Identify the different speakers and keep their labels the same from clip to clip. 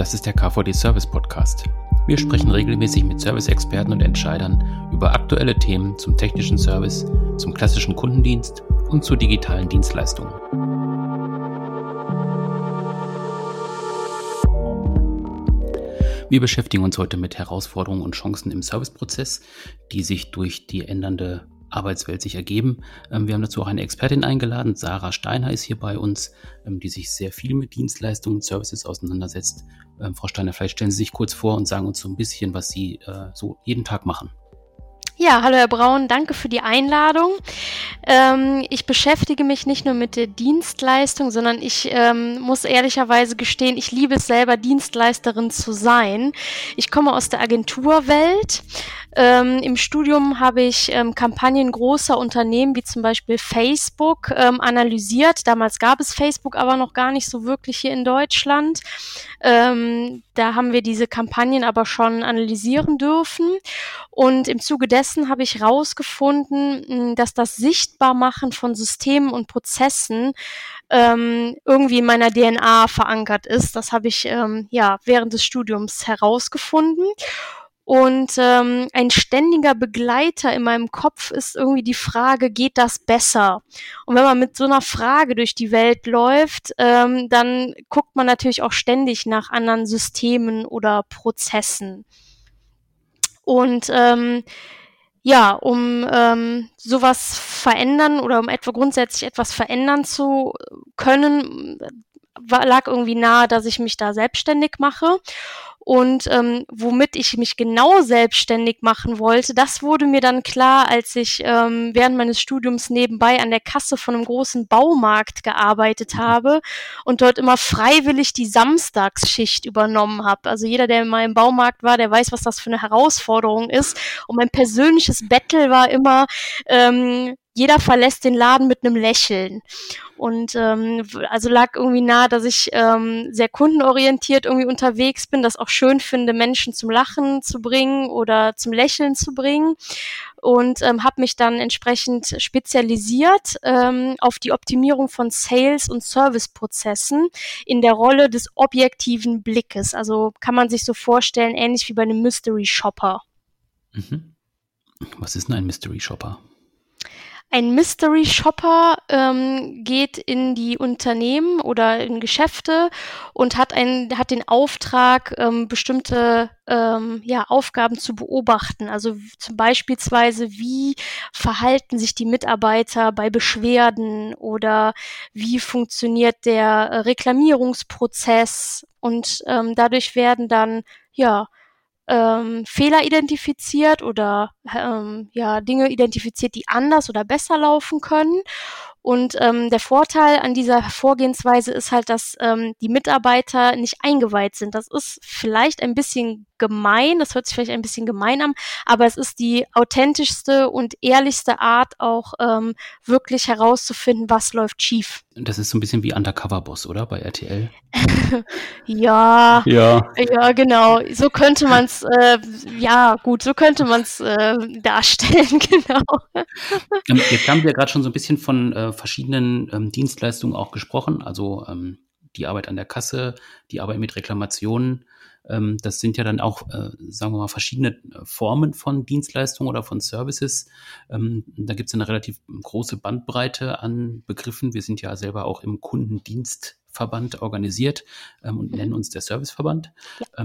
Speaker 1: Das ist der KVD Service Podcast. Wir sprechen regelmäßig mit Service-Experten und Entscheidern über aktuelle Themen zum technischen Service, zum klassischen Kundendienst und zu digitalen Dienstleistungen. Wir beschäftigen uns heute mit Herausforderungen und Chancen im Serviceprozess, die sich durch die ändernde Arbeitswelt sich ergeben. Ähm, wir haben dazu auch eine Expertin eingeladen. Sarah Steiner ist hier bei uns, ähm, die sich sehr viel mit Dienstleistungen und Services auseinandersetzt. Ähm, Frau Steiner, vielleicht stellen Sie sich kurz vor und sagen uns so ein bisschen, was Sie äh, so jeden Tag machen.
Speaker 2: Ja, hallo Herr Braun, danke für die Einladung. Ähm, ich beschäftige mich nicht nur mit der Dienstleistung, sondern ich ähm, muss ehrlicherweise gestehen, ich liebe es selber, Dienstleisterin zu sein. Ich komme aus der Agenturwelt. Ähm, Im Studium habe ich ähm, Kampagnen großer Unternehmen wie zum Beispiel Facebook ähm, analysiert. Damals gab es Facebook aber noch gar nicht so wirklich hier in Deutschland. Ähm, da haben wir diese Kampagnen aber schon analysieren dürfen. Und im Zuge dessen habe ich herausgefunden, dass das Sichtbarmachen von Systemen und Prozessen ähm, irgendwie in meiner DNA verankert ist. Das habe ich ähm, ja während des Studiums herausgefunden. Und ähm, ein ständiger Begleiter in meinem Kopf ist irgendwie die Frage, geht das besser? Und wenn man mit so einer Frage durch die Welt läuft, ähm, dann guckt man natürlich auch ständig nach anderen Systemen oder Prozessen. Und ähm, ja, um ähm, sowas verändern oder um etwa grundsätzlich etwas verändern zu können, war, lag irgendwie nahe, dass ich mich da selbstständig mache. Und ähm, womit ich mich genau selbstständig machen wollte, das wurde mir dann klar, als ich ähm, während meines Studiums nebenbei an der Kasse von einem großen Baumarkt gearbeitet mhm. habe und dort immer freiwillig die Samstagsschicht übernommen habe. Also jeder, der mal im Baumarkt war, der weiß, was das für eine Herausforderung ist. Und mein persönliches Battle war immer, ähm, jeder verlässt den Laden mit einem Lächeln. Und ähm, also lag irgendwie nahe, dass ich ähm, sehr kundenorientiert irgendwie unterwegs bin, das auch schön finde, Menschen zum Lachen zu bringen oder zum Lächeln zu bringen. Und ähm, habe mich dann entsprechend spezialisiert ähm, auf die Optimierung von Sales- und Serviceprozessen in der Rolle des objektiven Blickes. Also kann man sich so vorstellen, ähnlich wie bei einem Mystery Shopper.
Speaker 1: Mhm. Was ist denn ein Mystery Shopper?
Speaker 2: Ein Mystery Shopper ähm, geht in die Unternehmen oder in Geschäfte und hat, ein, hat den Auftrag, ähm, bestimmte ähm, ja, Aufgaben zu beobachten. Also zum beispielsweise, wie verhalten sich die Mitarbeiter bei Beschwerden oder wie funktioniert der äh, Reklamierungsprozess und ähm, dadurch werden dann ja ähm, Fehler identifiziert oder ähm, ja Dinge identifiziert, die anders oder besser laufen können. Und ähm, der Vorteil an dieser Vorgehensweise ist halt, dass ähm, die Mitarbeiter nicht eingeweiht sind. Das ist vielleicht ein bisschen gemein, das hört sich vielleicht ein bisschen gemein an, aber es ist die authentischste und ehrlichste Art, auch ähm, wirklich herauszufinden, was läuft schief.
Speaker 1: Das ist so ein bisschen wie Undercover Boss, oder? Bei RTL.
Speaker 2: ja, ja, ja, genau. So könnte man es, äh, ja, gut, so könnte man es äh, darstellen, genau.
Speaker 1: Ähm, jetzt haben wir gerade schon so ein bisschen von äh, verschiedenen ähm, Dienstleistungen auch gesprochen, also ähm, die Arbeit an der Kasse, die Arbeit mit Reklamationen. Ähm, das sind ja dann auch, äh, sagen wir mal, verschiedene äh, Formen von Dienstleistungen oder von Services. Ähm, da gibt es eine relativ große Bandbreite an Begriffen. Wir sind ja selber auch im Kundendienstverband organisiert ähm, und mhm. nennen uns der Serviceverband. Ja.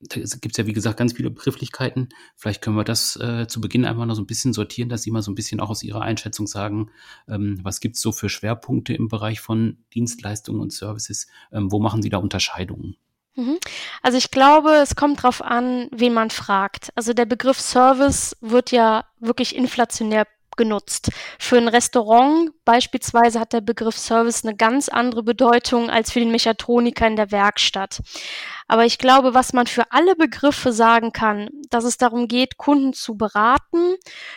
Speaker 1: da gibt es ja, wie gesagt, ganz viele Begrifflichkeiten. Vielleicht können wir das äh, zu Beginn einfach noch so ein bisschen sortieren, dass Sie mal so ein bisschen auch aus Ihrer Einschätzung sagen, ähm, was gibt es so für Schwerpunkte im Bereich von Dienstleistungen und Services? Ähm, wo machen Sie da Unterscheidungen?
Speaker 2: Mhm. Also ich glaube, es kommt drauf an, wen man fragt. Also der Begriff Service wird ja wirklich inflationär genutzt. Für ein Restaurant beispielsweise hat der Begriff Service eine ganz andere Bedeutung als für den Mechatroniker in der Werkstatt. Aber ich glaube, was man für alle Begriffe sagen kann, dass es darum geht, Kunden zu beraten,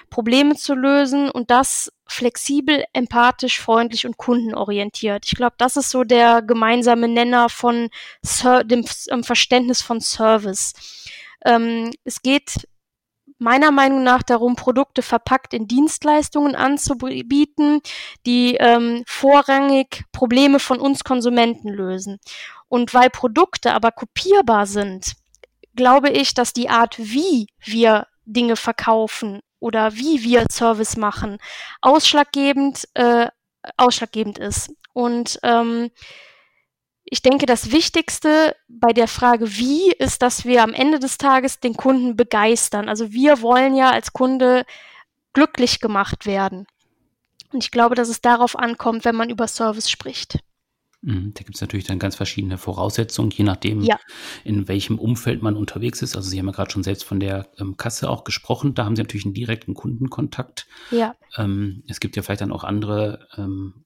Speaker 2: Probleme zu lösen und das flexibel, empathisch, freundlich und kundenorientiert. Ich glaube, das ist so der gemeinsame Nenner von Ser dem ähm, Verständnis von Service. Ähm, es geht meiner Meinung nach darum, Produkte verpackt in Dienstleistungen anzubieten, die ähm, vorrangig Probleme von uns Konsumenten lösen. Und weil Produkte aber kopierbar sind, glaube ich, dass die Art, wie wir Dinge verkaufen oder wie wir Service machen, ausschlaggebend, äh, ausschlaggebend ist. Und ähm, ich denke, das Wichtigste bei der Frage wie ist, dass wir am Ende des Tages den Kunden begeistern. Also wir wollen ja als Kunde glücklich gemacht werden. Und ich glaube, dass es darauf ankommt, wenn man über Service spricht.
Speaker 1: Mhm, da gibt es natürlich dann ganz verschiedene Voraussetzungen, je nachdem, ja. in welchem Umfeld man unterwegs ist. Also Sie haben ja gerade schon selbst von der ähm, Kasse auch gesprochen. Da haben Sie natürlich einen direkten Kundenkontakt. Ja. Ähm, es gibt ja vielleicht dann auch andere ähm,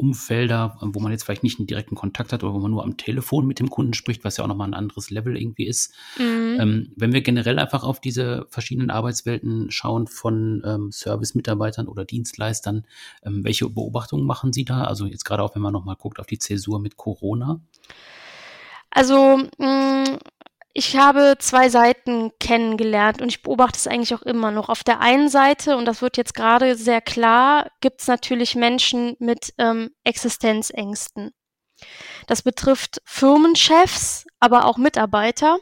Speaker 1: Umfelder, wo man jetzt vielleicht nicht einen direkten Kontakt hat oder wo man nur am Telefon mit dem Kunden spricht, was ja auch nochmal ein anderes Level irgendwie ist. Mhm. Ähm, wenn wir generell einfach auf diese verschiedenen Arbeitswelten schauen von ähm, Service-Mitarbeitern oder Dienstleistern, ähm, welche Beobachtungen machen Sie da? Also jetzt gerade auch, wenn man nochmal guckt auf die Zäsur mit Corona.
Speaker 2: Also mh, mm, ich habe zwei Seiten kennengelernt und ich beobachte es eigentlich auch immer noch. Auf der einen Seite, und das wird jetzt gerade sehr klar, gibt es natürlich Menschen mit ähm, Existenzängsten. Das betrifft Firmenchefs, aber auch Mitarbeiter.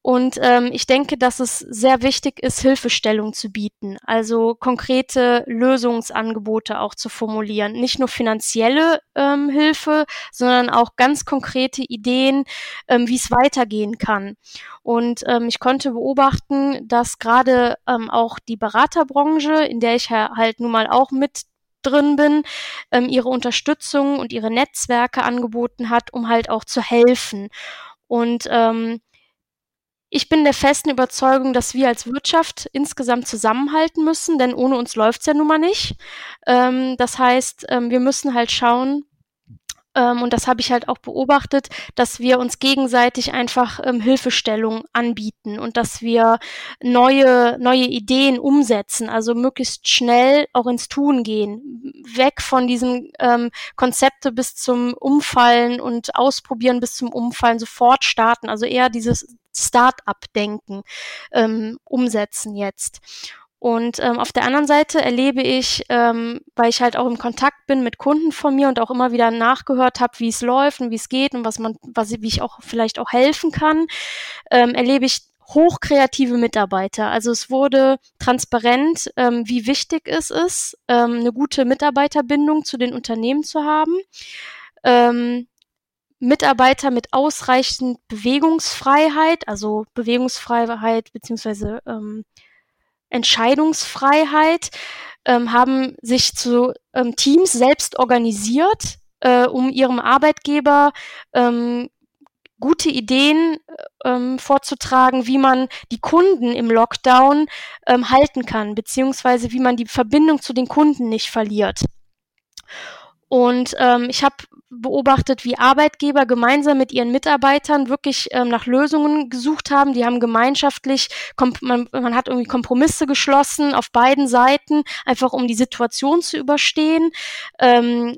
Speaker 2: Und ähm, ich denke, dass es sehr wichtig ist, Hilfestellung zu bieten, also konkrete Lösungsangebote auch zu formulieren. Nicht nur finanzielle ähm, Hilfe, sondern auch ganz konkrete Ideen, ähm, wie es weitergehen kann. Und ähm, ich konnte beobachten, dass gerade ähm, auch die Beraterbranche, in der ich halt nun mal auch mit drin bin, ähm, ihre Unterstützung und ihre Netzwerke angeboten hat, um halt auch zu helfen. Und ähm, ich bin der festen Überzeugung, dass wir als Wirtschaft insgesamt zusammenhalten müssen, denn ohne uns läuft's ja nun mal nicht. Ähm, das heißt, ähm, wir müssen halt schauen, ähm, und das habe ich halt auch beobachtet, dass wir uns gegenseitig einfach ähm, Hilfestellung anbieten und dass wir neue, neue Ideen umsetzen, also möglichst schnell auch ins Tun gehen. Weg von diesen ähm, Konzepte bis zum Umfallen und ausprobieren bis zum Umfallen, sofort starten. Also eher dieses Start-up-Denken ähm, umsetzen jetzt. Und ähm, auf der anderen Seite erlebe ich, ähm, weil ich halt auch im Kontakt bin mit Kunden von mir und auch immer wieder nachgehört habe, wie es läuft und wie es geht und was man, was wie ich auch vielleicht auch helfen kann, ähm, erlebe ich hochkreative Mitarbeiter. Also es wurde transparent, ähm, wie wichtig es ist, ähm, eine gute Mitarbeiterbindung zu den Unternehmen zu haben. Ähm, Mitarbeiter mit ausreichend Bewegungsfreiheit, also Bewegungsfreiheit beziehungsweise ähm, Entscheidungsfreiheit, ähm, haben sich zu ähm, Teams selbst organisiert, äh, um ihrem Arbeitgeber ähm, gute Ideen ähm, vorzutragen, wie man die Kunden im Lockdown ähm, halten kann, beziehungsweise wie man die Verbindung zu den Kunden nicht verliert. Und ähm, ich habe beobachtet, wie Arbeitgeber gemeinsam mit ihren Mitarbeitern wirklich ähm, nach Lösungen gesucht haben. Die haben gemeinschaftlich, man, man hat irgendwie Kompromisse geschlossen auf beiden Seiten, einfach um die Situation zu überstehen. Ähm,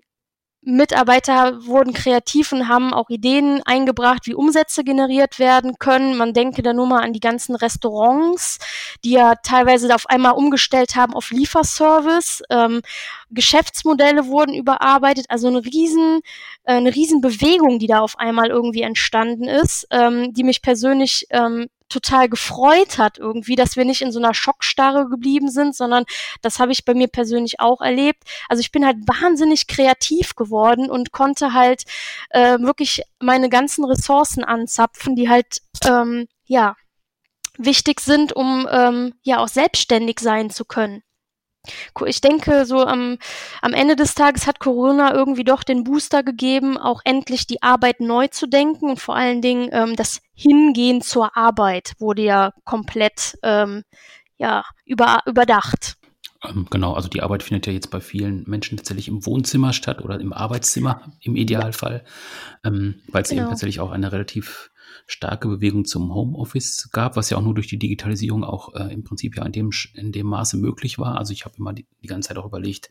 Speaker 2: Mitarbeiter wurden kreativ und haben auch Ideen eingebracht, wie Umsätze generiert werden können. Man denke da nur mal an die ganzen Restaurants, die ja teilweise auf einmal umgestellt haben auf Lieferservice. Ähm, Geschäftsmodelle wurden überarbeitet, also eine riesen, äh, eine riesen Bewegung, die da auf einmal irgendwie entstanden ist, ähm, die mich persönlich ähm, total gefreut hat irgendwie, dass wir nicht in so einer Schockstarre geblieben sind, sondern das habe ich bei mir persönlich auch erlebt. Also ich bin halt wahnsinnig kreativ geworden und konnte halt äh, wirklich meine ganzen Ressourcen anzapfen, die halt ähm, ja wichtig sind, um ähm, ja auch selbstständig sein zu können. Ich denke, so am, am Ende des Tages hat Corona irgendwie doch den Booster gegeben, auch endlich die Arbeit neu zu denken und vor allen Dingen ähm, das Hingehen zur Arbeit wurde ja komplett ähm, ja, über, überdacht.
Speaker 1: Ähm, genau, also die Arbeit findet ja jetzt bei vielen Menschen tatsächlich im Wohnzimmer statt oder im Arbeitszimmer im Idealfall, ähm, weil es genau. eben tatsächlich auch eine relativ starke Bewegung zum Homeoffice gab, was ja auch nur durch die Digitalisierung auch äh, im Prinzip ja in dem, in dem Maße möglich war. Also ich habe immer die, die ganze Zeit auch überlegt,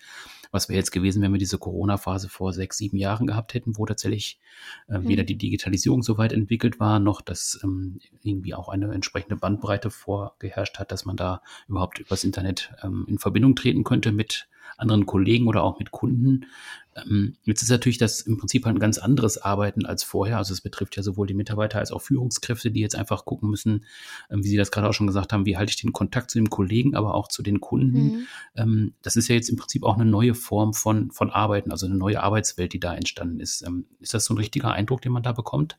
Speaker 1: was wäre jetzt gewesen, wenn wir diese Corona-Phase vor sechs, sieben Jahren gehabt hätten, wo tatsächlich äh, mhm. weder die Digitalisierung so weit entwickelt war, noch dass ähm, irgendwie auch eine entsprechende Bandbreite vorgeherrscht hat, dass man da überhaupt übers Internet ähm, in Verbindung treten könnte mit anderen Kollegen oder auch mit Kunden. Ähm, jetzt ist natürlich das im Prinzip halt ein ganz anderes Arbeiten als vorher. Also es betrifft ja sowohl die Mitarbeiter als auch Führungskräfte, die jetzt einfach gucken müssen, ähm, wie Sie das gerade auch schon gesagt haben, wie halte ich den Kontakt zu den Kollegen, aber auch zu den Kunden. Mhm. Ähm, das ist ja jetzt im Prinzip auch eine neue Form von, von Arbeiten, also eine neue Arbeitswelt, die da entstanden ist. Ist das so ein richtiger Eindruck, den man da bekommt?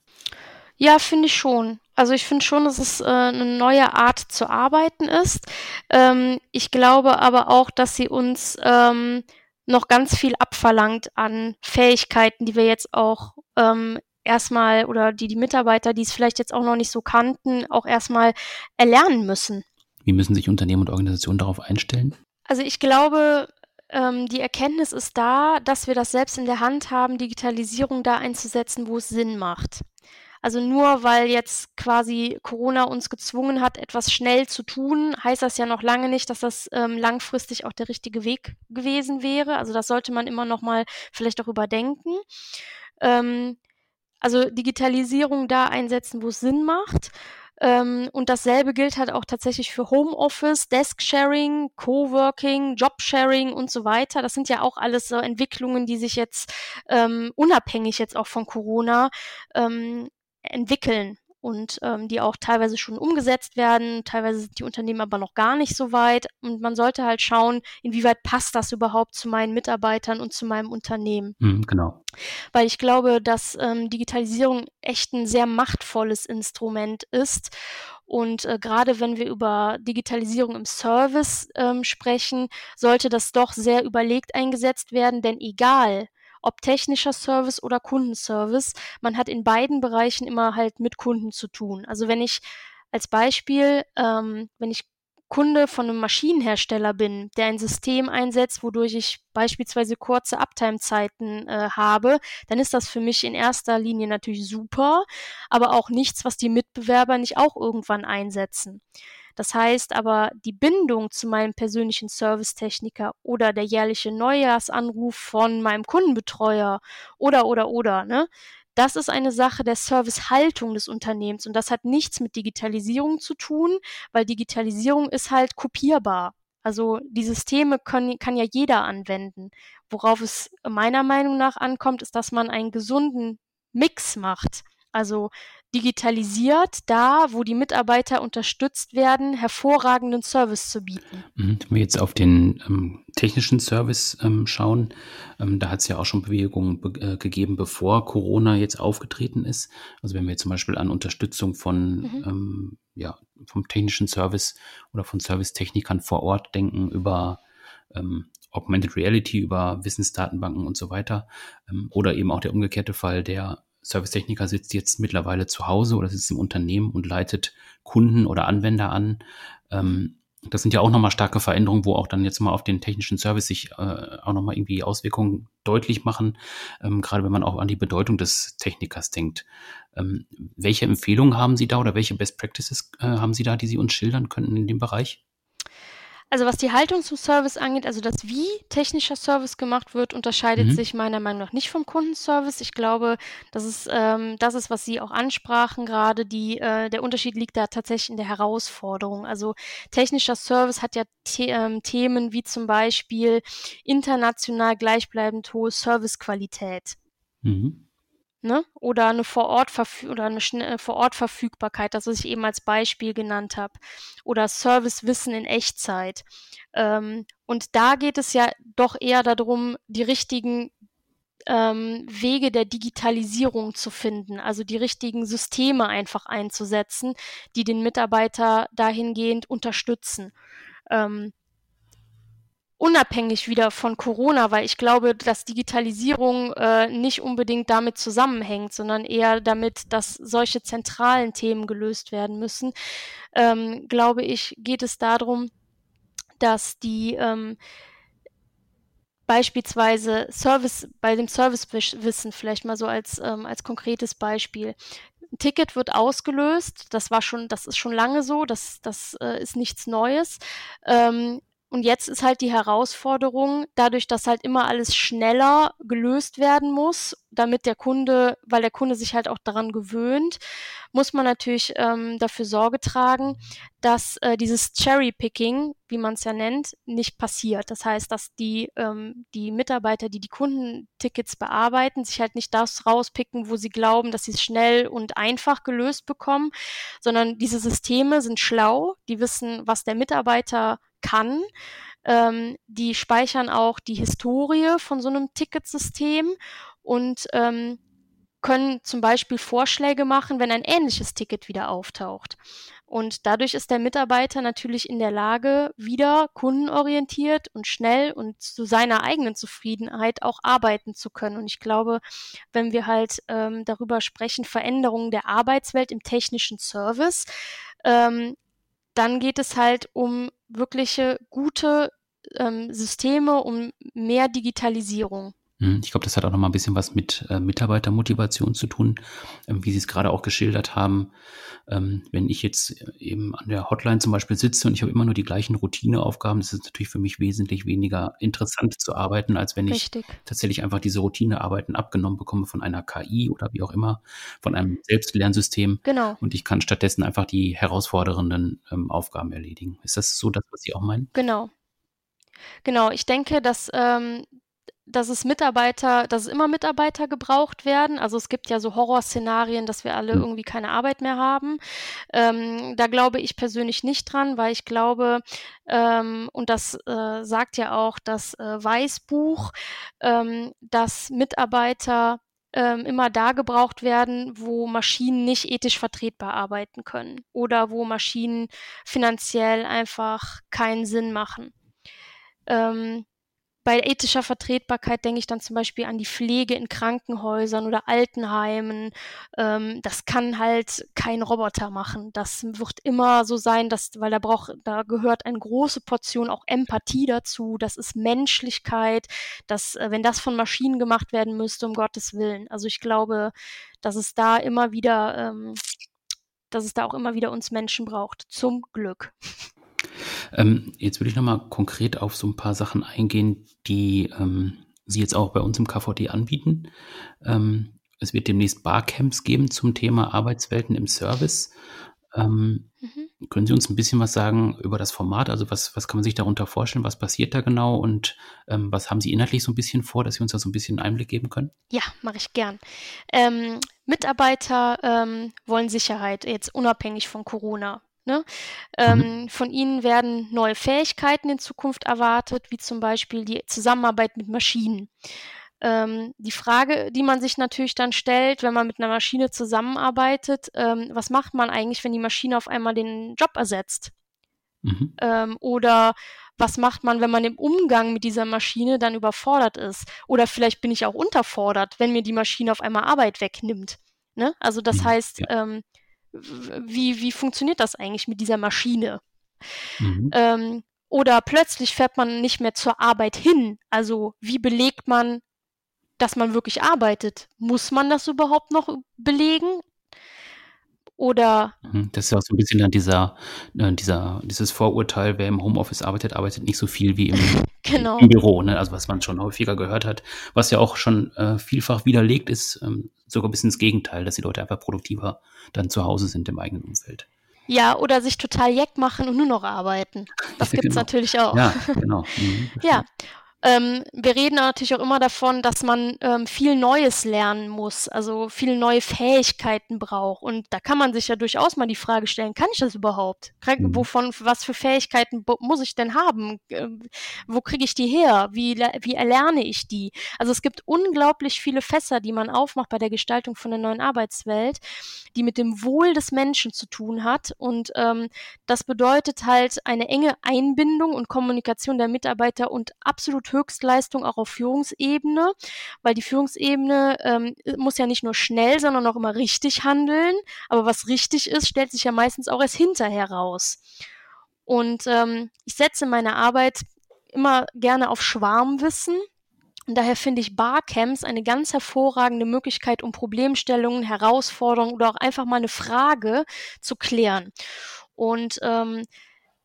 Speaker 2: Ja, finde ich schon. Also ich finde schon, dass es äh, eine neue Art zu arbeiten ist. Ähm, ich glaube aber auch, dass sie uns ähm, noch ganz viel abverlangt an Fähigkeiten, die wir jetzt auch ähm, erstmal oder die die Mitarbeiter, die es vielleicht jetzt auch noch nicht so kannten, auch erstmal erlernen müssen.
Speaker 1: Wie müssen sich Unternehmen und Organisationen darauf einstellen?
Speaker 2: Also ich glaube, ähm, die Erkenntnis ist da, dass wir das selbst in der Hand haben, Digitalisierung da einzusetzen, wo es Sinn macht. Also nur weil jetzt quasi Corona uns gezwungen hat, etwas schnell zu tun, heißt das ja noch lange nicht, dass das ähm, langfristig auch der richtige Weg gewesen wäre. Also das sollte man immer noch mal vielleicht auch überdenken. Ähm, also Digitalisierung da einsetzen, wo es Sinn macht. Ähm, und dasselbe gilt halt auch tatsächlich für Homeoffice, Desk-Sharing, Coworking, Job-Sharing und so weiter. Das sind ja auch alles so Entwicklungen, die sich jetzt ähm, unabhängig jetzt auch von Corona ähm, entwickeln und ähm, die auch teilweise schon umgesetzt werden. Teilweise sind die Unternehmen aber noch gar nicht so weit. Und man sollte halt schauen, inwieweit passt das überhaupt zu meinen Mitarbeitern und zu meinem Unternehmen.
Speaker 1: Mhm, genau.
Speaker 2: Weil ich glaube, dass ähm, Digitalisierung echt ein sehr machtvolles Instrument ist. Und äh, gerade wenn wir über Digitalisierung im Service ähm, sprechen, sollte das doch sehr überlegt eingesetzt werden, denn egal, ob technischer Service oder Kundenservice. Man hat in beiden Bereichen immer halt mit Kunden zu tun. Also wenn ich als Beispiel, ähm, wenn ich Kunde von einem Maschinenhersteller bin, der ein System einsetzt, wodurch ich beispielsweise kurze Uptime-Zeiten äh, habe, dann ist das für mich in erster Linie natürlich super, aber auch nichts, was die Mitbewerber nicht auch irgendwann einsetzen. Das heißt aber, die Bindung zu meinem persönlichen Servicetechniker oder der jährliche Neujahrsanruf von meinem Kundenbetreuer oder, oder, oder, ne? Das ist eine Sache der Servicehaltung des Unternehmens und das hat nichts mit Digitalisierung zu tun, weil Digitalisierung ist halt kopierbar. Also die Systeme können, kann ja jeder anwenden. Worauf es meiner Meinung nach ankommt, ist, dass man einen gesunden Mix macht. Also digitalisiert, da, wo die Mitarbeiter unterstützt werden, hervorragenden Service zu bieten.
Speaker 1: Mhm. Wenn wir jetzt auf den ähm, technischen Service ähm, schauen, ähm, da hat es ja auch schon Bewegungen be äh, gegeben, bevor Corona jetzt aufgetreten ist. Also wenn wir zum Beispiel an Unterstützung von mhm. Ähm, ja, vom technischen Service oder von Servicetechnikern vor Ort denken über ähm, Augmented Reality, über Wissensdatenbanken und so weiter. Ähm, oder eben auch der umgekehrte Fall der Servicetechniker sitzt jetzt mittlerweile zu Hause oder sitzt im Unternehmen und leitet Kunden oder Anwender an. Ähm, das sind ja auch nochmal starke Veränderungen, wo auch dann jetzt mal auf den technischen Service sich äh, auch nochmal irgendwie Auswirkungen deutlich machen, ähm, gerade wenn man auch an die Bedeutung des Technikers denkt. Ähm, welche Empfehlungen haben Sie da oder welche Best Practices äh, haben Sie da, die Sie uns schildern könnten in dem Bereich?
Speaker 2: Also was die Haltung zum Service angeht, also das wie technischer Service gemacht wird, unterscheidet mhm. sich meiner Meinung nach nicht vom Kundenservice. Ich glaube, das ist ähm, das ist, was Sie auch ansprachen gerade. Die äh, der Unterschied liegt da tatsächlich in der Herausforderung. Also technischer Service hat ja The ähm, Themen wie zum Beispiel international gleichbleibend hohe Servicequalität. Mhm ne? Oder eine Vorort oder eine äh, Vorortverfügbarkeit, das was ich eben als Beispiel genannt habe, oder Servicewissen in Echtzeit. Ähm, und da geht es ja doch eher darum, die richtigen ähm, Wege der Digitalisierung zu finden, also die richtigen Systeme einfach einzusetzen, die den Mitarbeiter dahingehend unterstützen. Ähm, unabhängig wieder von Corona, weil ich glaube, dass Digitalisierung äh, nicht unbedingt damit zusammenhängt, sondern eher damit, dass solche zentralen Themen gelöst werden müssen, ähm, glaube ich, geht es darum, dass die ähm, beispielsweise Service, bei dem Servicewissen vielleicht mal so als, ähm, als konkretes Beispiel. Ein Ticket wird ausgelöst, das war schon, das ist schon lange so, das, das äh, ist nichts Neues. Ähm, Und jetzt ist halt die Herausforderung, dadurch, dass halt immer alles schneller gelöst werden muss, damit der Kunde, weil der Kunde sich halt auch daran gewöhnt, muss man natürlich ähm, dafür Sorge tragen, dass äh, dieses Cherry-Picking, wie man es ja nennt, nicht passiert. Das heißt, dass die, ähm, die Mitarbeiter, die die Kundentickets bearbeiten, sich halt nicht das rauspicken, wo sie glauben, dass sie es schnell und einfach gelöst bekommen, sondern diese Systeme sind schlau, die wissen, was der Mitarbeiter kann. Ähm, die speichern auch die Historie von so einem Ticketsystem und ähm, können zum Beispiel Vorschläge machen, wenn ein ähnliches Ticket wieder auftaucht. Und dadurch ist der Mitarbeiter natürlich in der Lage, wieder kundenorientiert und schnell und zu seiner eigenen Zufriedenheit auch arbeiten zu können. Und ich glaube, wenn wir halt ähm, darüber sprechen, Veränderungen der Arbeitswelt im technischen Service, ähm, dann geht es halt um wirkliche gute ähm, Systeme, um mehr Digitalisierung.
Speaker 1: Hm, ich glaube, das hat auch noch mal ein bisschen was mit äh, Mitarbeitermotivation zu tun, ähm, wie Sie es gerade auch geschildert haben. Ähm, wenn ich jetzt eben an der Hotline zum Beispiel sitze und ich habe immer nur die gleichen Routineaufgaben, das ist natürlich für mich wesentlich weniger interessant zu arbeiten, als wenn Richtig. ich tatsächlich einfach diese Routinearbeiten abgenommen bekomme von einer KI oder wie auch immer, von einem Selbstlernsystem. Genau. Und ich kann stattdessen einfach die herausfordernden ähm, Aufgaben erledigen. Ist das so das, was Sie auch meinen?
Speaker 2: Genau. Genau, ich denke, dass ähm, dass es Mitarbeiter, dass es immer Mitarbeiter gebraucht werden. Also es gibt ja so Horrorszenarien, dass wir alle hm. irgendwie keine Arbeit mehr haben. Ähm, da glaube ich persönlich nicht dran, weil ich glaube, ähm, und das äh, sagt ja auch das äh, Weißbuch, ähm, dass Mitarbeiter ähm, immer da gebraucht werden, wo Maschinen nicht ethisch vertretbar arbeiten können oder wo Maschinen finanziell einfach keinen Sinn machen. Ähm, bei ethischer Vertretbarkeit denke ich dann zum Beispiel an die Pflege in Krankenhäusern oder Altenheimen. Ähm, das kann halt kein Roboter machen. Das wird immer so sein, dass, weil da braucht, da gehört eine große Portion auch Empathie dazu. Das ist Menschlichkeit. Das, äh, wenn das von Maschinen gemacht werden müsste, um Gottes Willen. Also ich glaube, dass es da immer wieder, ähm, dass es da auch immer wieder uns Menschen braucht. Zum Glück.
Speaker 1: Ähm, jetzt würde ich nochmal konkret auf so ein paar Sachen eingehen, die ähm, Sie jetzt auch bei uns im KVD anbieten. Ähm, es wird demnächst Barcamps geben zum Thema Arbeitswelten im Service. Ähm, mhm. Können Sie uns ein bisschen was sagen über das Format? Also was, was kann man sich darunter vorstellen? Was passiert da genau? Und ähm, was haben Sie inhaltlich so ein bisschen vor, dass Sie uns da so ein bisschen Einblick geben können?
Speaker 2: Ja, mache ich gern. Ähm, Mitarbeiter ähm, wollen Sicherheit, jetzt unabhängig von Corona. Ne? Ähm, mhm. Von ihnen werden neue Fähigkeiten in Zukunft erwartet, wie zum Beispiel die Zusammenarbeit mit Maschinen. Ähm, die Frage, die man sich natürlich dann stellt, wenn man mit einer Maschine zusammenarbeitet, ähm, was macht man eigentlich, wenn die Maschine auf einmal den Job ersetzt? Mhm. Ähm, oder was macht man, wenn man im Umgang mit dieser Maschine dann überfordert ist? Oder vielleicht bin ich auch unterfordert, wenn mir die Maschine auf einmal Arbeit wegnimmt. Ne? Also das mhm. heißt, ja. ähm, wie, wie funktioniert das eigentlich mit dieser Maschine? Mhm. Ähm, oder plötzlich fährt man nicht mehr zur Arbeit hin. Also wie belegt man, dass man wirklich arbeitet? Muss man das überhaupt noch belegen? Oder
Speaker 1: mhm, das ist ja auch so ein bisschen dann dieser, äh, dieser, dieses Vorurteil, wer im Homeoffice arbeitet, arbeitet nicht so viel wie im, genau. im Büro, ne? Also was man schon häufiger gehört hat, was ja auch schon äh, vielfach widerlegt ist, ähm, sogar bis ins Gegenteil, dass die Leute einfach produktiver dann zu Hause sind im eigenen Umfeld.
Speaker 2: Ja, oder sich total jeck machen und nur noch arbeiten. Das ja, gibt's genau. natürlich auch. Ja, genau. Mhm, ja, ähm, wir reden natürlich auch immer davon, dass man ähm, viel Neues lernen muss, also viele neue Fähigkeiten braucht. Und da kann man sich ja durchaus mal die Frage stellen, kann ich das überhaupt? Krieg, mhm. wovon, was für Fähigkeiten muss ich denn haben? Ähm, wo kriege ich die her? Wie, wie erlerne ich die? Also es gibt unglaublich viele Fässer, die man aufmacht bei der Gestaltung von der neuen Arbeitswelt, die mit dem Wohl des Menschen zu tun hat. Und ähm, das bedeutet halt eine enge Einbindung und Kommunikation der Mitarbeiter und absolut Höchstleistung auch auf Führungsebene, weil die Führungsebene ähm, muss ja nicht nur schnell, sondern auch immer richtig handeln. Aber was richtig ist, stellt sich ja meistens auch erst hinterher raus. Und ähm, ich setze meine Arbeit immer gerne auf Schwarmwissen. Und daher finde ich Barcamps eine ganz hervorragende Möglichkeit, um Problemstellungen, Herausforderungen oder auch einfach mal eine Frage zu klären. Und ähm,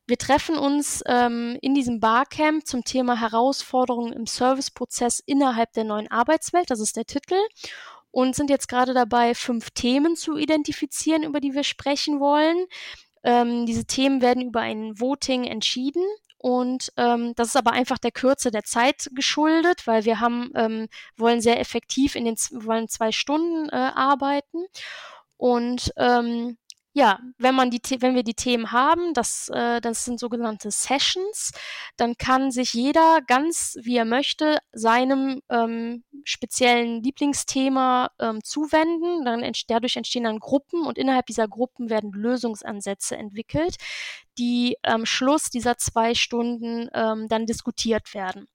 Speaker 2: wir treffen uns ähm, in diesem Barcamp zum Thema Herausforderungen im Serviceprozess innerhalb der neuen Arbeitswelt. Das ist der Titel. Und sind jetzt gerade dabei, fünf Themen zu identifizieren, über die wir sprechen wollen. Ähm, diese Themen werden über ein Voting entschieden. Und ähm, das ist aber einfach der Kürze der Zeit geschuldet, weil wir haben, ähm, wollen sehr effektiv in den wollen zwei Stunden äh, arbeiten. Und ähm, ja, wenn man die, wenn wir die Themen haben, das, äh, das sind sogenannte Sessions, dann kann sich jeder ganz wie er möchte seinem ähm, speziellen Lieblingsthema ähm, zuwenden. Dann ent dadurch entstehen dann Gruppen und innerhalb dieser Gruppen werden Lösungsansätze entwickelt, die am Schluss dieser zwei Stunden ähm, dann diskutiert werden.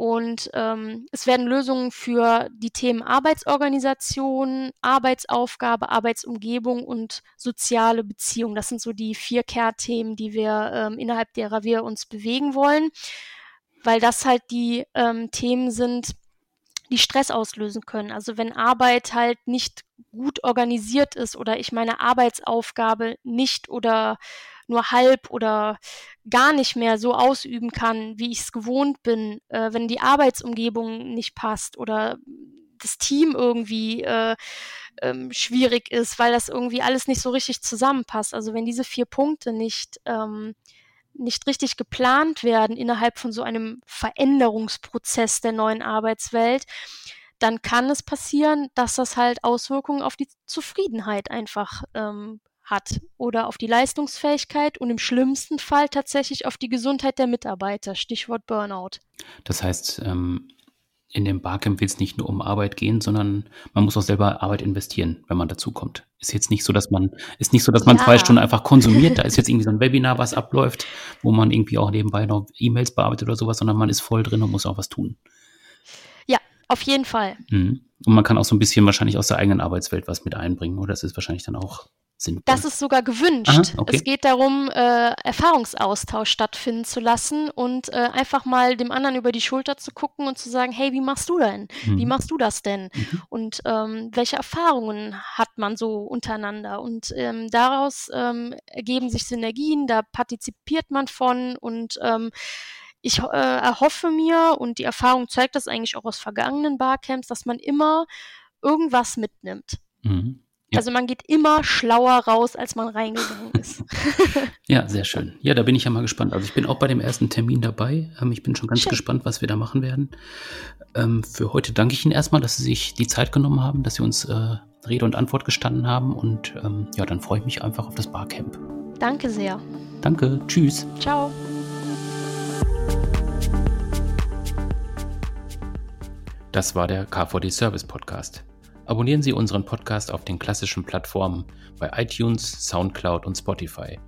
Speaker 2: Und ähm, es werden Lösungen für die Themen Arbeitsorganisation, Arbeitsaufgabe, Arbeitsumgebung und soziale Beziehung. Das sind so die vier Kernthemen, die wir ähm, innerhalb derer wir uns bewegen wollen, weil das halt die ähm, Themen sind, die Stress auslösen können. Also wenn Arbeit halt nicht gut organisiert ist oder ich meine Arbeitsaufgabe nicht oder nur halb oder gar nicht mehr so ausüben kann, wie ich es gewohnt bin, äh, wenn die Arbeitsumgebung nicht passt oder das Team irgendwie äh, ähm, schwierig ist, weil das irgendwie alles nicht so richtig zusammenpasst. Also wenn diese vier Punkte nicht ähm, nicht richtig geplant werden innerhalb von so einem Veränderungsprozess der neuen Arbeitswelt, dann kann es passieren, dass das halt Auswirkungen auf die Zufriedenheit einfach ähm, hat oder auf die Leistungsfähigkeit und im schlimmsten Fall tatsächlich auf die Gesundheit der Mitarbeiter, Stichwort Burnout.
Speaker 1: Das heißt, ähm, in dem Barcamp will es nicht nur um Arbeit gehen, sondern man muss auch selber Arbeit investieren, wenn man dazu kommt. Ist jetzt nicht so, dass man, ist nicht so, dass man ja. zwei Stunden einfach konsumiert. Da ist jetzt irgendwie so ein Webinar, was abläuft, wo man irgendwie auch nebenbei noch E-Mails bearbeitet oder sowas, sondern man ist voll drin und muss auch was tun.
Speaker 2: Ja, auf jeden Fall.
Speaker 1: Mhm. Und man kann auch so ein bisschen wahrscheinlich aus der eigenen Arbeitswelt was mit einbringen, oder? Das ist wahrscheinlich dann auch sinnvoll.
Speaker 2: Das ist sogar gewünscht. Aha, okay. Es geht darum, äh, Erfahrungsaustausch stattfinden zu lassen und äh, einfach mal dem anderen über die Schulter zu gucken und zu sagen, hey, wie machst du denn? Mhm. Wie machst du das denn? Mhm. Und ähm, welche Erfahrungen hat man so untereinander? Und ähm, daraus ähm, ergeben sich Synergien, da partizipiert man von und ähm, ich äh, erhoffe mir, und die Erfahrung zeigt das eigentlich auch aus vergangenen Barcamps, dass man immer irgendwas mitnimmt. Mhm. Ja. Also man geht immer schlauer raus, als man reingegangen ist.
Speaker 1: ja, sehr schön. Ja, da bin ich ja mal gespannt. Also ich bin auch bei dem ersten Termin dabei. Ähm, ich bin schon ganz schön. gespannt, was wir da machen werden. Ähm, für heute danke ich Ihnen erstmal, dass Sie sich die Zeit genommen haben, dass Sie uns äh, Rede und Antwort gestanden haben. Und ähm, ja, dann freue ich mich einfach auf das Barcamp.
Speaker 2: Danke sehr.
Speaker 1: Danke. Tschüss.
Speaker 2: Ciao.
Speaker 1: Das war der KVD Service Podcast. Abonnieren Sie unseren Podcast auf den klassischen Plattformen bei iTunes, SoundCloud und Spotify.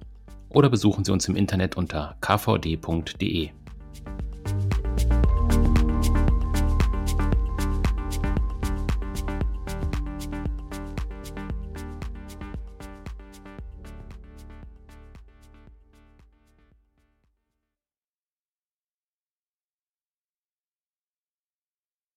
Speaker 1: Oder besuchen Sie uns im Internet unter kvd.de.